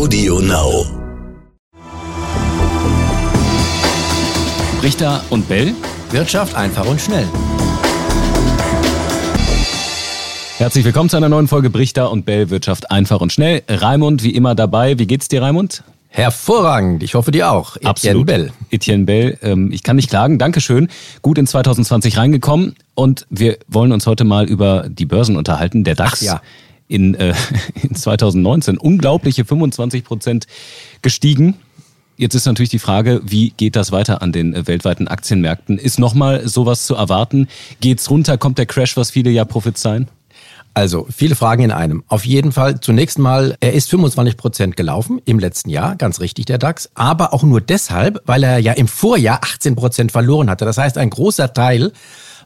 Audio Now. Richter und Bell. Wirtschaft einfach und schnell. Herzlich willkommen zu einer neuen Folge Brichter und Bell Wirtschaft einfach und schnell. Raimund wie immer dabei. Wie geht's dir, Raimund? Hervorragend. Ich hoffe dir auch. Etienne Absolut. Bell. Etienne Bell. Ähm, ich kann nicht klagen. Dankeschön. Gut in 2020 reingekommen. Und wir wollen uns heute mal über die Börsen unterhalten. Der DAX Ach, ja. In, äh, in 2019 unglaubliche 25 Prozent gestiegen. Jetzt ist natürlich die Frage, wie geht das weiter an den äh, weltweiten Aktienmärkten? Ist nochmal sowas zu erwarten? Geht's runter? Kommt der Crash, was viele ja prophezeien? Also, viele Fragen in einem. Auf jeden Fall zunächst mal, er ist 25 Prozent gelaufen im letzten Jahr, ganz richtig, der DAX, aber auch nur deshalb, weil er ja im Vorjahr 18 Prozent verloren hatte. Das heißt, ein großer Teil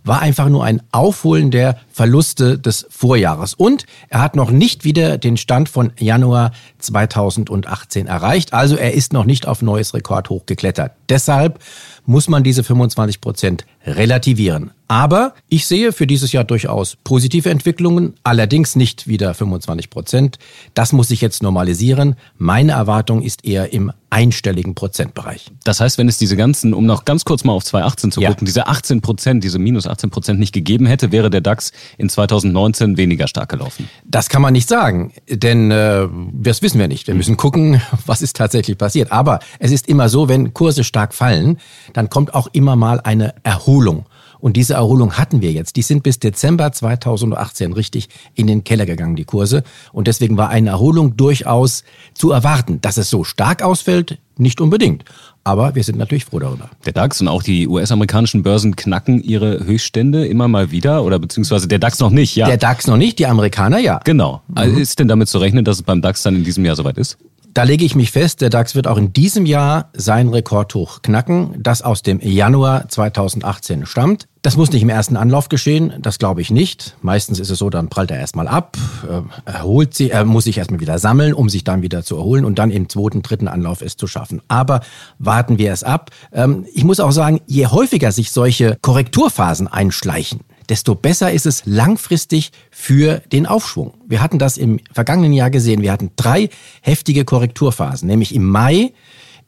war einfach nur ein Aufholen der Verluste des Vorjahres. Und er hat noch nicht wieder den Stand von Januar 2018 erreicht. Also er ist noch nicht auf neues Rekordhoch geklettert. Deshalb muss man diese 25 Prozent relativieren. Aber ich sehe für dieses Jahr durchaus positive Entwicklungen, allerdings nicht wieder 25 Prozent. Das muss sich jetzt normalisieren. Meine Erwartung ist eher im einstelligen Prozentbereich. Das heißt, wenn es diese ganzen, um noch ganz kurz mal auf 2018 zu gucken, ja. diese 18 Prozent, diese minus 18 Prozent nicht gegeben hätte, wäre der DAX in 2019 weniger stark gelaufen. Das kann man nicht sagen, denn äh, das wissen wir nicht. Wir müssen gucken, was ist tatsächlich passiert. Aber es ist immer so, wenn Kurse stark fallen, dann kommt auch immer mal eine Erholung. Und diese Erholung hatten wir jetzt. Die sind bis Dezember 2018 richtig in den Keller gegangen, die Kurse. Und deswegen war eine Erholung durchaus zu erwarten. Dass es so stark ausfällt, nicht unbedingt. Aber wir sind natürlich froh darüber. Der DAX und auch die US-amerikanischen Börsen knacken ihre Höchststände immer mal wieder oder beziehungsweise der DAX noch nicht, ja. Der DAX noch nicht, die Amerikaner ja. Genau. Mhm. Ist denn damit zu rechnen, dass es beim DAX dann in diesem Jahr soweit ist? Da lege ich mich fest, der DAX wird auch in diesem Jahr sein Rekordhoch knacken, das aus dem Januar 2018 stammt. Das muss nicht im ersten Anlauf geschehen, das glaube ich nicht. Meistens ist es so, dann prallt er erstmal ab, äh, erholt sich, er muss sich erstmal wieder sammeln, um sich dann wieder zu erholen und dann im zweiten, dritten Anlauf es zu schaffen. Aber warten wir es ab. Ähm, ich muss auch sagen, je häufiger sich solche Korrekturphasen einschleichen, desto besser ist es langfristig für den Aufschwung. Wir hatten das im vergangenen Jahr gesehen. Wir hatten drei heftige Korrekturphasen, nämlich im Mai,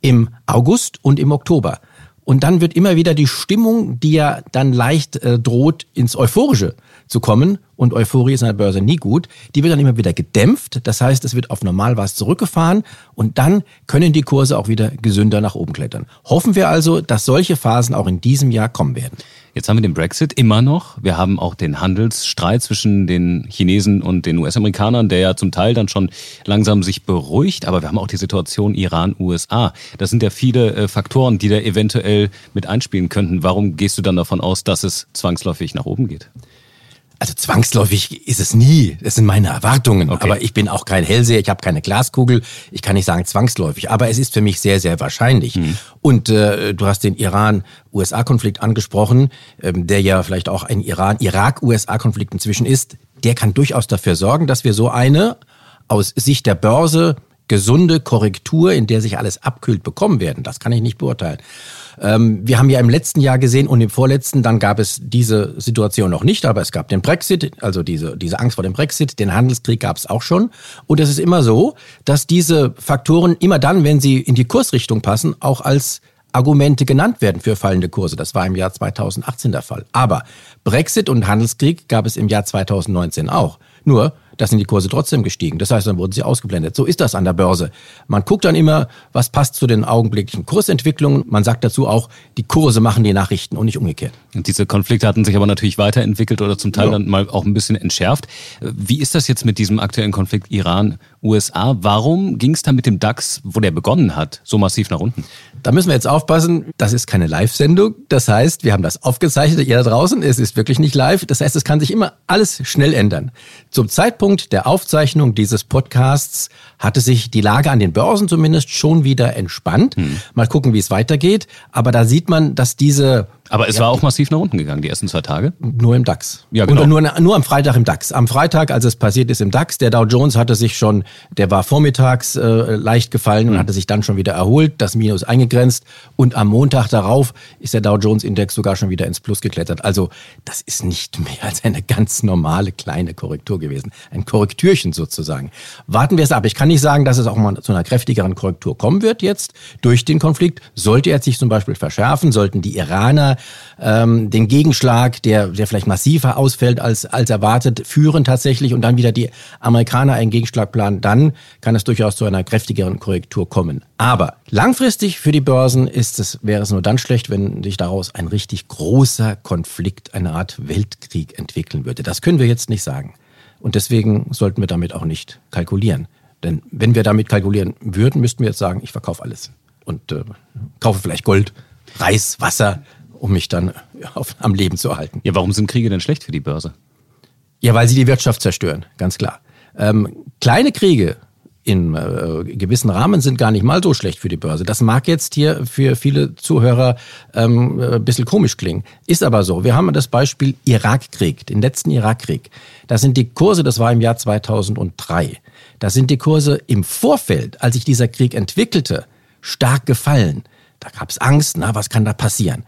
im August und im Oktober. Und dann wird immer wieder die Stimmung, die ja dann leicht äh, droht, ins Euphorische zu kommen. Und Euphorie ist an der Börse nie gut. Die wird dann immer wieder gedämpft. Das heißt, es wird auf Normalwas zurückgefahren. Und dann können die Kurse auch wieder gesünder nach oben klettern. Hoffen wir also, dass solche Phasen auch in diesem Jahr kommen werden. Jetzt haben wir den Brexit immer noch. Wir haben auch den Handelsstreit zwischen den Chinesen und den US-Amerikanern, der ja zum Teil dann schon langsam sich beruhigt. Aber wir haben auch die Situation Iran-USA. Das sind ja viele äh, Faktoren, die da eventuell mit einspielen könnten. Warum gehst du dann davon aus, dass es zwangsläufig nach oben geht? Also zwangsläufig ist es nie. Das sind meine Erwartungen. Okay. Aber ich bin auch kein Hellseher, ich habe keine Glaskugel. Ich kann nicht sagen zwangsläufig. Aber es ist für mich sehr, sehr wahrscheinlich. Mhm. Und äh, du hast den Iran-USA-Konflikt angesprochen, ähm, der ja vielleicht auch ein Iran-Irak-USA-Konflikt inzwischen ist. Der kann durchaus dafür sorgen, dass wir so eine aus Sicht der Börse gesunde Korrektur, in der sich alles abkühlt, bekommen werden. Das kann ich nicht beurteilen. Ähm, wir haben ja im letzten Jahr gesehen und im vorletzten, dann gab es diese Situation noch nicht, aber es gab den Brexit, also diese, diese Angst vor dem Brexit, den Handelskrieg gab es auch schon. Und es ist immer so, dass diese Faktoren immer dann, wenn sie in die Kursrichtung passen, auch als Argumente genannt werden für fallende Kurse. Das war im Jahr 2018 der Fall. Aber Brexit und Handelskrieg gab es im Jahr 2019 auch. Nur da sind die Kurse trotzdem gestiegen. Das heißt, dann wurden sie ausgeblendet. So ist das an der Börse. Man guckt dann immer, was passt zu den augenblicklichen Kursentwicklungen. Man sagt dazu auch, die Kurse machen die Nachrichten und nicht umgekehrt. Und diese Konflikte hatten sich aber natürlich weiterentwickelt oder zum Teil ja. dann mal auch ein bisschen entschärft. Wie ist das jetzt mit diesem aktuellen Konflikt Iran-USA? Warum ging es da mit dem DAX, wo der begonnen hat, so massiv nach unten? Da müssen wir jetzt aufpassen, das ist keine Live-Sendung. Das heißt, wir haben das aufgezeichnet, ihr da draußen, es ist wirklich nicht live. Das heißt, es kann sich immer alles schnell ändern. Zum Zeitpunkt Zeitpunkt der Aufzeichnung dieses Podcasts hatte sich die Lage an den Börsen zumindest schon wieder entspannt. Hm. Mal gucken, wie es weitergeht. Aber da sieht man, dass diese Aber es ja. war auch massiv nach unten gegangen, die ersten zwei Tage. Nur im DAX. Ja, genau. Und nur, nur am Freitag im DAX. Am Freitag, als es passiert ist im DAX, der Dow Jones hatte sich schon, der war vormittags äh, leicht gefallen mhm. und hatte sich dann schon wieder erholt, das Minus eingegrenzt. Und am Montag darauf ist der Dow Jones Index sogar schon wieder ins Plus geklettert. Also das ist nicht mehr als eine ganz normale kleine Korrektur gewesen. Ein Korrektürchen sozusagen. Warten wir es ab. Ich kann nicht sagen, dass es auch mal zu einer kräftigeren Korrektur kommen wird jetzt durch den Konflikt. Sollte er sich zum Beispiel verschärfen, sollten die Iraner ähm, den Gegenschlag, der, der vielleicht massiver ausfällt als, als erwartet, führen tatsächlich und dann wieder die Amerikaner einen Gegenschlag planen, dann kann es durchaus zu einer kräftigeren Korrektur kommen. Aber langfristig für die Börsen ist es, wäre es nur dann schlecht, wenn sich daraus ein richtig großer Konflikt, eine Art Weltkrieg entwickeln würde. Das können wir jetzt nicht sagen. Und deswegen sollten wir damit auch nicht kalkulieren. Denn wenn wir damit kalkulieren würden, müssten wir jetzt sagen, ich verkaufe alles und äh, kaufe vielleicht Gold, Reis, Wasser, um mich dann auf, am Leben zu erhalten. Ja, warum sind Kriege denn schlecht für die Börse? Ja, weil sie die Wirtschaft zerstören, ganz klar. Ähm, kleine Kriege in äh, gewissen Rahmen sind gar nicht mal so schlecht für die Börse. Das mag jetzt hier für viele Zuhörer ähm, ein bisschen komisch klingen. Ist aber so. Wir haben das Beispiel Irakkrieg, den letzten Irakkrieg. Da sind die Kurse, das war im Jahr 2003, da sind die Kurse im Vorfeld, als sich dieser Krieg entwickelte, stark gefallen. Da gab es Angst, na, was kann da passieren?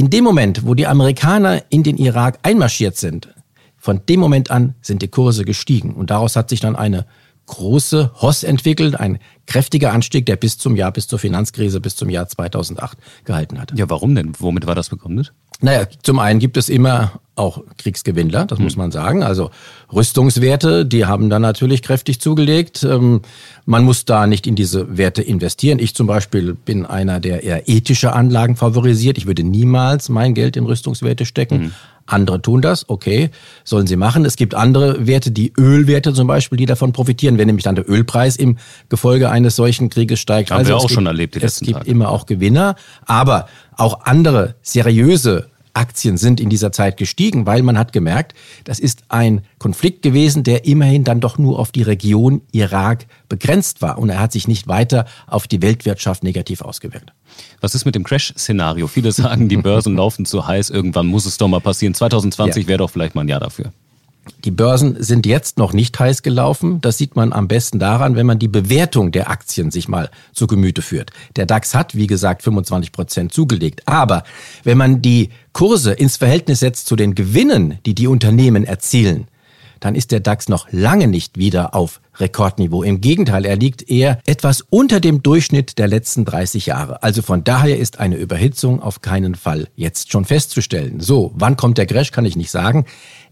In dem Moment, wo die Amerikaner in den Irak einmarschiert sind, von dem Moment an sind die Kurse gestiegen. Und daraus hat sich dann eine große Hoss entwickelt, ein kräftiger Anstieg, der bis zum Jahr, bis zur Finanzkrise, bis zum Jahr 2008 gehalten hatte. Ja, warum denn? Womit war das begründet? Naja, zum einen gibt es immer auch Kriegsgewinnler, das hm. muss man sagen. Also Rüstungswerte, die haben dann natürlich kräftig zugelegt. Ähm, man muss da nicht in diese Werte investieren. Ich zum Beispiel bin einer, der eher ethische Anlagen favorisiert. Ich würde niemals mein Geld in Rüstungswerte stecken. Hm. Andere tun das, okay, sollen sie machen. Es gibt andere Werte, die Ölwerte zum Beispiel, die davon profitieren, wenn nämlich dann der Ölpreis im Gefolge eines solchen Krieges steigt. Haben also wir auch gibt, schon erlebt. Die es gibt Tage. immer auch Gewinner, aber auch andere seriöse Aktien sind in dieser Zeit gestiegen, weil man hat gemerkt, das ist ein Konflikt gewesen, der immerhin dann doch nur auf die Region Irak begrenzt war und er hat sich nicht weiter auf die Weltwirtschaft negativ ausgewirkt. Was ist mit dem Crash-Szenario? Viele sagen, die Börsen laufen zu heiß, irgendwann muss es doch mal passieren. 2020 ja. wäre doch vielleicht mal ein Jahr dafür. Die Börsen sind jetzt noch nicht heiß gelaufen. Das sieht man am besten daran, wenn man die Bewertung der Aktien sich mal zu Gemüte führt. Der DAX hat, wie gesagt, 25 Prozent zugelegt. Aber wenn man die Kurse ins Verhältnis setzt zu den Gewinnen, die die Unternehmen erzielen, dann ist der DAX noch lange nicht wieder auf Rekordniveau. Im Gegenteil, er liegt eher etwas unter dem Durchschnitt der letzten 30 Jahre. Also von daher ist eine Überhitzung auf keinen Fall jetzt schon festzustellen. So, wann kommt der Crash, kann ich nicht sagen.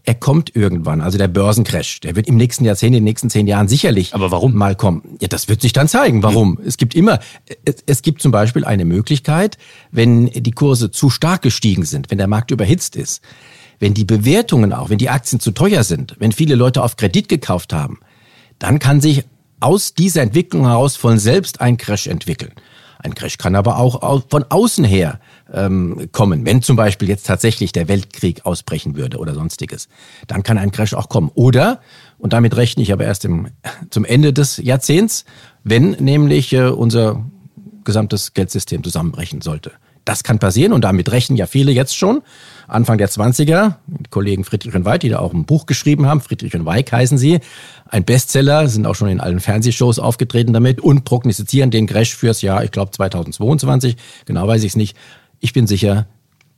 Er kommt irgendwann, also der Börsencrash. Der wird im nächsten Jahrzehnt, in den nächsten zehn Jahren sicherlich Aber warum? mal kommen. Ja, das wird sich dann zeigen. Warum? Hm. Es gibt immer, es, es gibt zum Beispiel eine Möglichkeit, wenn die Kurse zu stark gestiegen sind, wenn der Markt überhitzt ist, wenn die Bewertungen auch, wenn die Aktien zu teuer sind, wenn viele Leute auf Kredit gekauft haben, dann kann sich aus dieser Entwicklung heraus von selbst ein Crash entwickeln. Ein Crash kann aber auch von außen her ähm, kommen. Wenn zum Beispiel jetzt tatsächlich der Weltkrieg ausbrechen würde oder sonstiges, dann kann ein Crash auch kommen. Oder, und damit rechne ich aber erst im, zum Ende des Jahrzehnts, wenn nämlich äh, unser gesamtes Geldsystem zusammenbrechen sollte. Das kann passieren und damit rechnen ja viele jetzt schon. Anfang der 20er, Kollegen Friedrich und Weig, die da auch ein Buch geschrieben haben, Friedrich und Weig heißen sie, ein Bestseller, sind auch schon in allen Fernsehshows aufgetreten damit und prognostizieren den Crash fürs Jahr, ich glaube 2022, genau weiß ich es nicht. Ich bin sicher,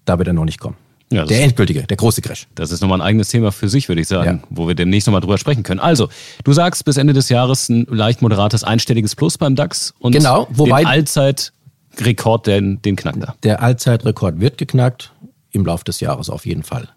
da wird er noch nicht kommen. Ja, der endgültige, der große Crash. Das ist nochmal ein eigenes Thema für sich, würde ich sagen, ja. wo wir demnächst nochmal drüber sprechen können. Also, du sagst bis Ende des Jahres ein leicht moderates einstelliges Plus beim DAX und genau, wobei den Allzeitrekord, den, den knackt er. Der Allzeitrekord wird geknackt im Laufe des Jahres auf jeden Fall.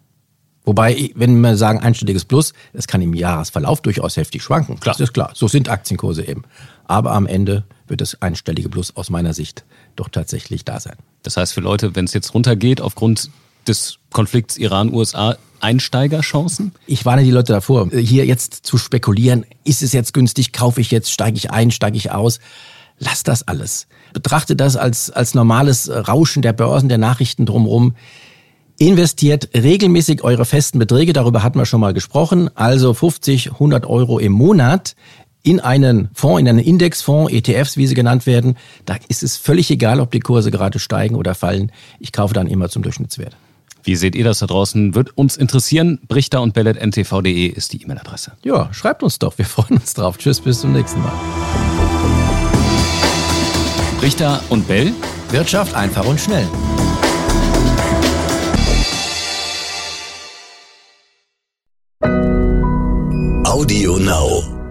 Wobei, wenn wir sagen einstelliges Plus, es kann im Jahresverlauf durchaus heftig schwanken. Klar. Das ist klar. So sind Aktienkurse eben. Aber am Ende wird das einstellige Plus aus meiner Sicht doch tatsächlich da sein. Das heißt für Leute, wenn es jetzt runtergeht aufgrund des Konflikts Iran-USA, Einsteigerchancen? Ich warne die Leute davor, hier jetzt zu spekulieren, ist es jetzt günstig, kaufe ich jetzt, steige ich ein, steige ich aus. Lass das alles. Betrachte das als, als normales Rauschen der Börsen, der Nachrichten drumherum. Investiert regelmäßig eure festen Beträge, darüber hatten wir schon mal gesprochen, also 50, 100 Euro im Monat in einen Fonds, in einen Indexfonds, ETFs, wie sie genannt werden. Da ist es völlig egal, ob die Kurse gerade steigen oder fallen. Ich kaufe dann immer zum Durchschnittswert. Wie seht ihr das da draußen? Wird uns interessieren. Brichter und bellet.ntv.de ist die E-Mail-Adresse. Ja, schreibt uns doch. Wir freuen uns drauf. Tschüss, bis zum nächsten Mal. Richter und Bell. Wirtschaft einfach und schnell. Audio Now.